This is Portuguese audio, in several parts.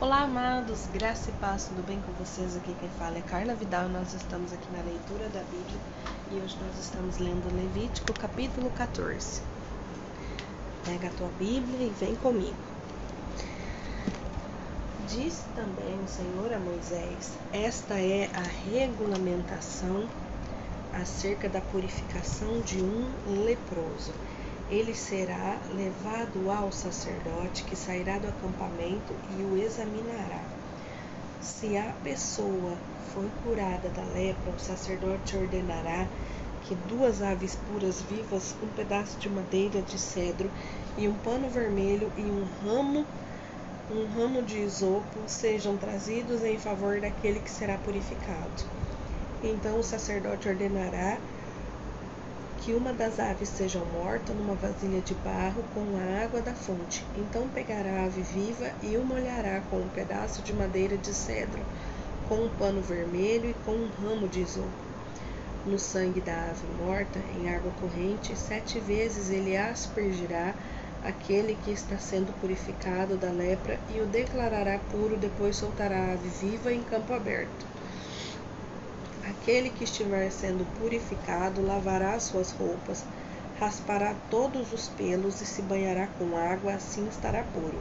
Olá, amados, graça e paz, tudo bem com vocês? Aqui quem fala é Carla Vidal e nós estamos aqui na leitura da Bíblia e hoje nós estamos lendo Levítico capítulo 14. Pega a tua Bíblia e vem comigo. Disse também o Senhor a Moisés: Esta é a regulamentação acerca da purificação de um leproso ele será levado ao sacerdote que sairá do acampamento e o examinará. Se a pessoa foi curada da lepra, o sacerdote ordenará que duas aves puras vivas, um pedaço de madeira de cedro e um pano vermelho e um ramo um ramo de isopo sejam trazidos em favor daquele que será purificado. Então o sacerdote ordenará que uma das aves seja morta numa vasilha de barro com a água da fonte. Então pegará a ave viva e o molhará com um pedaço de madeira de cedro, com um pano vermelho e com um ramo de isopo. No sangue da ave morta, em água corrente, sete vezes ele aspergirá aquele que está sendo purificado da lepra e o declarará puro, depois soltará a ave viva em campo aberto. Aquele que estiver sendo purificado lavará suas roupas, raspará todos os pelos e se banhará com água, assim estará puro.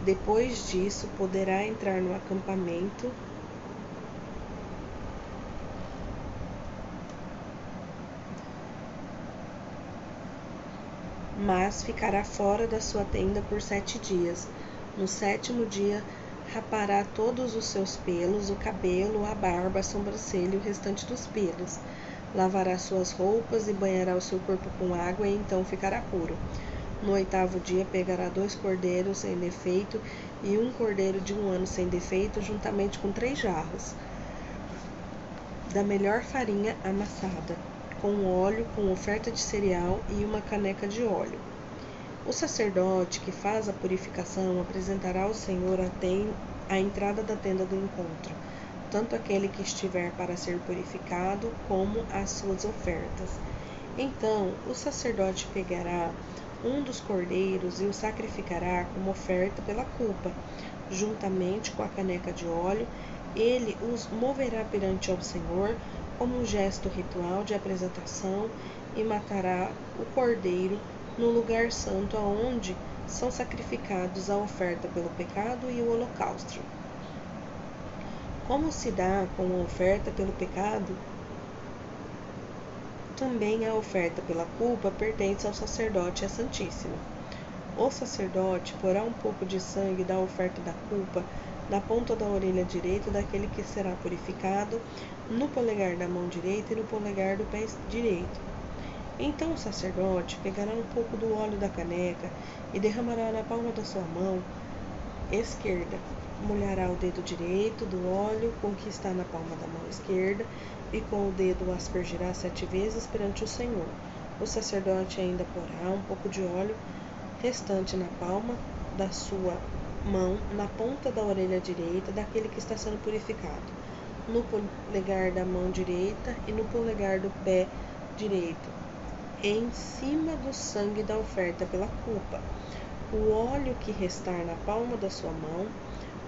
Depois disso, poderá entrar no acampamento mas ficará fora da sua tenda por sete dias. No sétimo dia rapará todos os seus pelos, o cabelo, a barba, a sobrancelha e o restante dos pelos. Lavará suas roupas e banhará o seu corpo com água, e então ficará puro. No oitavo dia pegará dois cordeiros sem defeito e um cordeiro de um ano sem defeito, juntamente com três jarros da melhor farinha amassada, com óleo, com oferta de cereal e uma caneca de óleo. O sacerdote que faz a purificação apresentará ao Senhor a, a entrada da tenda do encontro, tanto aquele que estiver para ser purificado, como as suas ofertas. Então o sacerdote pegará um dos cordeiros e o sacrificará como oferta pela culpa, juntamente com a caneca de óleo. Ele os moverá perante ao Senhor como um gesto ritual de apresentação e matará o cordeiro no lugar santo aonde são sacrificados a oferta pelo pecado e o holocausto. Como se dá com a oferta pelo pecado, também a oferta pela culpa pertence ao sacerdote e à Santíssima. O sacerdote porá um pouco de sangue da oferta da culpa na ponta da orelha direita daquele que será purificado, no polegar da mão direita e no polegar do pé direito então o sacerdote pegará um pouco do óleo da caneca e derramará na palma da sua mão esquerda. Molhará o dedo direito do óleo com que está na palma da mão esquerda e com o dedo aspergirá sete vezes perante o Senhor. O sacerdote ainda porá um pouco de óleo restante na palma da sua mão, na ponta da orelha direita daquele que está sendo purificado, no polegar da mão direita e no polegar do pé direito em cima do sangue da oferta pela culpa. O óleo que restar na palma da sua mão,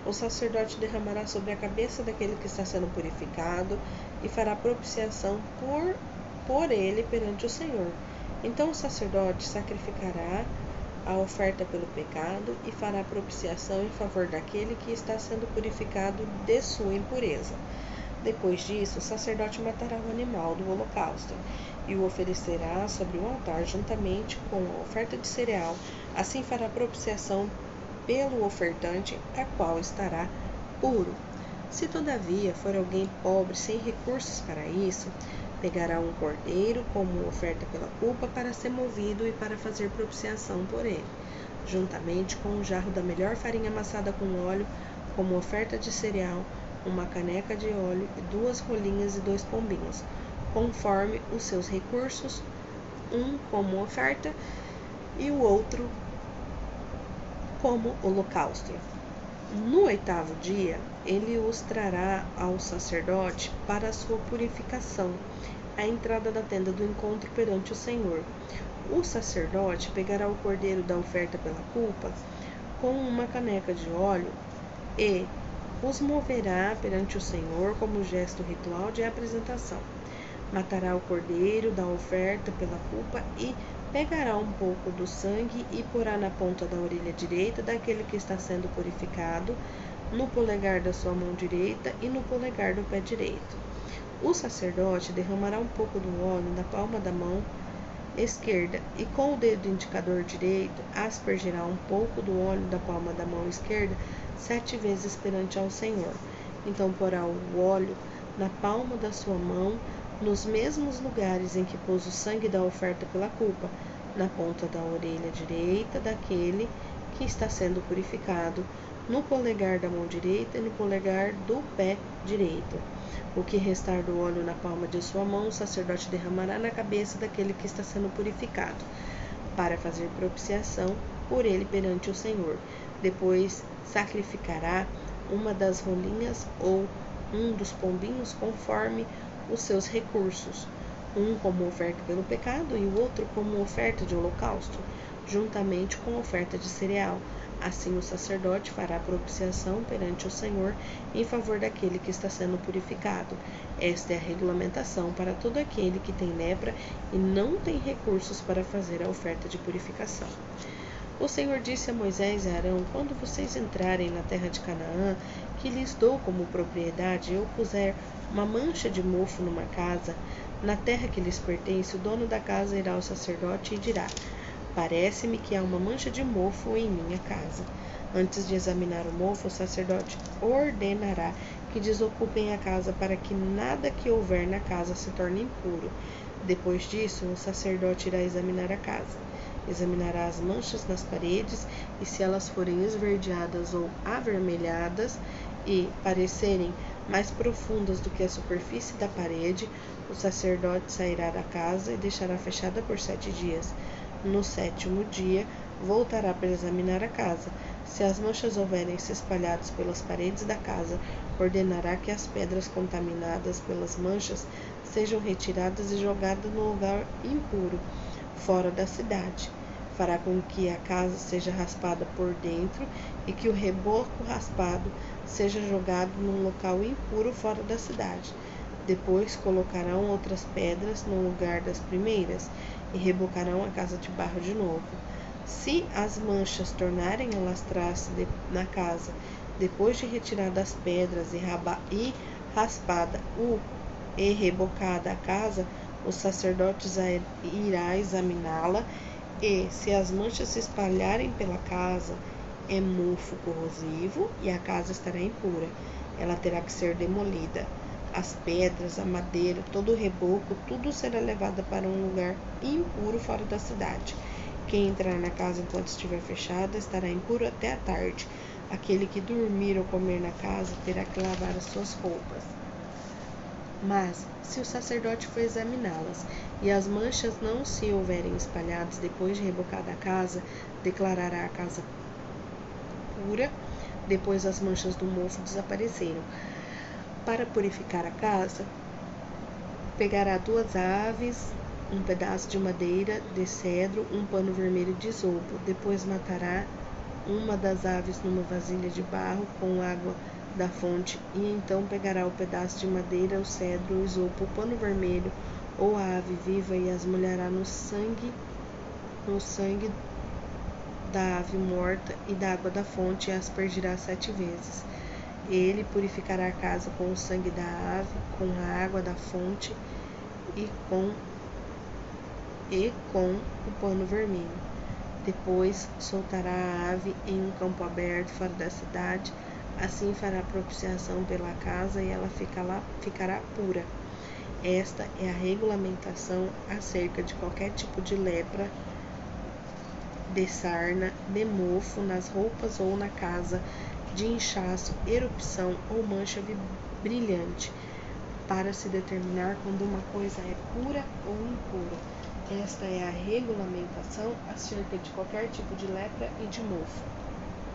o sacerdote derramará sobre a cabeça daquele que está sendo purificado e fará propiciação por, por ele perante o Senhor. Então o sacerdote sacrificará a oferta pelo pecado e fará propiciação em favor daquele que está sendo purificado de sua impureza. Depois disso, o sacerdote matará o animal do holocausto e o oferecerá sobre o altar juntamente com a oferta de cereal. Assim fará propiciação pelo ofertante, a qual estará puro. Se todavia for alguém pobre sem recursos para isso, pegará um cordeiro como oferta pela culpa para ser movido e para fazer propiciação por ele, juntamente com um jarro da melhor farinha amassada com óleo, como oferta de cereal, uma caneca de óleo e duas rolinhas e dois pombinhos, conforme os seus recursos, um como oferta e o outro como holocausto. No oitavo dia, ele os trará ao sacerdote para a sua purificação, à entrada da tenda do encontro perante o Senhor. O sacerdote pegará o cordeiro da oferta pela culpa com uma caneca de óleo e os moverá perante o Senhor como gesto ritual de apresentação. Matará o cordeiro da oferta pela culpa e pegará um pouco do sangue e porá na ponta da orelha direita daquele que está sendo purificado, no polegar da sua mão direita e no polegar do pé direito. O sacerdote derramará um pouco do óleo na palma da mão esquerda e com o dedo indicador direito aspergirá um pouco do óleo da palma da mão esquerda sete vezes perante ao Senhor. Então porá o óleo na palma da sua mão nos mesmos lugares em que pôs o sangue da oferta pela culpa, na ponta da orelha direita daquele que está sendo purificado, no polegar da mão direita e no polegar do pé direito. O que restar do óleo na palma de sua mão, o sacerdote derramará na cabeça daquele que está sendo purificado, para fazer propiciação por ele perante o Senhor. Depois sacrificará uma das rolinhas ou um dos pombinhos conforme os seus recursos, um como oferta pelo pecado e o outro como oferta de holocausto, juntamente com oferta de cereal. Assim o sacerdote fará propiciação perante o Senhor em favor daquele que está sendo purificado. Esta é a regulamentação para todo aquele que tem lepra e não tem recursos para fazer a oferta de purificação. O Senhor disse a Moisés e Arão: Quando vocês entrarem na terra de Canaã, que lhes dou como propriedade, eu puser uma mancha de mofo numa casa, na terra que lhes pertence, o dono da casa irá ao sacerdote e dirá: Parece-me que há uma mancha de mofo em minha casa. Antes de examinar o mofo, o sacerdote ordenará que desocupem a casa para que nada que houver na casa se torne impuro. Depois disso, o sacerdote irá examinar a casa. Examinará as manchas nas paredes e, se elas forem esverdeadas ou avermelhadas e parecerem mais profundas do que a superfície da parede, o sacerdote sairá da casa e deixará fechada por sete dias. No sétimo dia, voltará para examinar a casa. Se as manchas houverem se espalhadas pelas paredes da casa, ordenará que as pedras contaminadas pelas manchas sejam retiradas e jogadas no lugar impuro fora da cidade. Fará com que a casa seja raspada por dentro e que o reboco raspado seja jogado num local impuro fora da cidade. Depois colocarão outras pedras no lugar das primeiras e rebocarão a casa de barro de novo. Se as manchas tornarem a lastrar-se na casa, depois de retirada as pedras e, e raspada o e rebocada a casa, o sacerdote irá examiná-la e, se as manchas se espalharem pela casa, é mofo corrosivo e a casa estará impura. Ela terá que ser demolida. As pedras, a madeira, todo o reboco, tudo será levado para um lugar impuro fora da cidade. Quem entrar na casa enquanto estiver fechada estará impuro até a tarde. Aquele que dormir ou comer na casa terá que lavar as suas roupas. Mas, se o sacerdote for examiná-las e as manchas não se houverem espalhadas depois de rebocada a casa, declarará a casa pura, depois as manchas do mofo desapareceram. Para purificar a casa, pegará duas aves, um pedaço de madeira de cedro, um pano vermelho de isopo. Depois matará uma das aves numa vasilha de barro com água da fonte, e então pegará o pedaço de madeira, o cedro, o isopo, o pano vermelho ou a ave viva e as molhará no sangue, no sangue da ave morta e da água da fonte e aspergirá sete vezes. Ele purificará a casa com o sangue da ave, com a água da fonte e com e com o pano vermelho. Depois soltará a ave em um campo aberto fora da cidade Assim fará propiciação pela casa e ela ficará, ficará pura. Esta é a regulamentação acerca de qualquer tipo de lepra, de sarna, de mofo nas roupas ou na casa, de inchaço, erupção ou mancha brilhante, para se determinar quando uma coisa é pura ou impura. Esta é a regulamentação acerca de qualquer tipo de lepra e de mofo.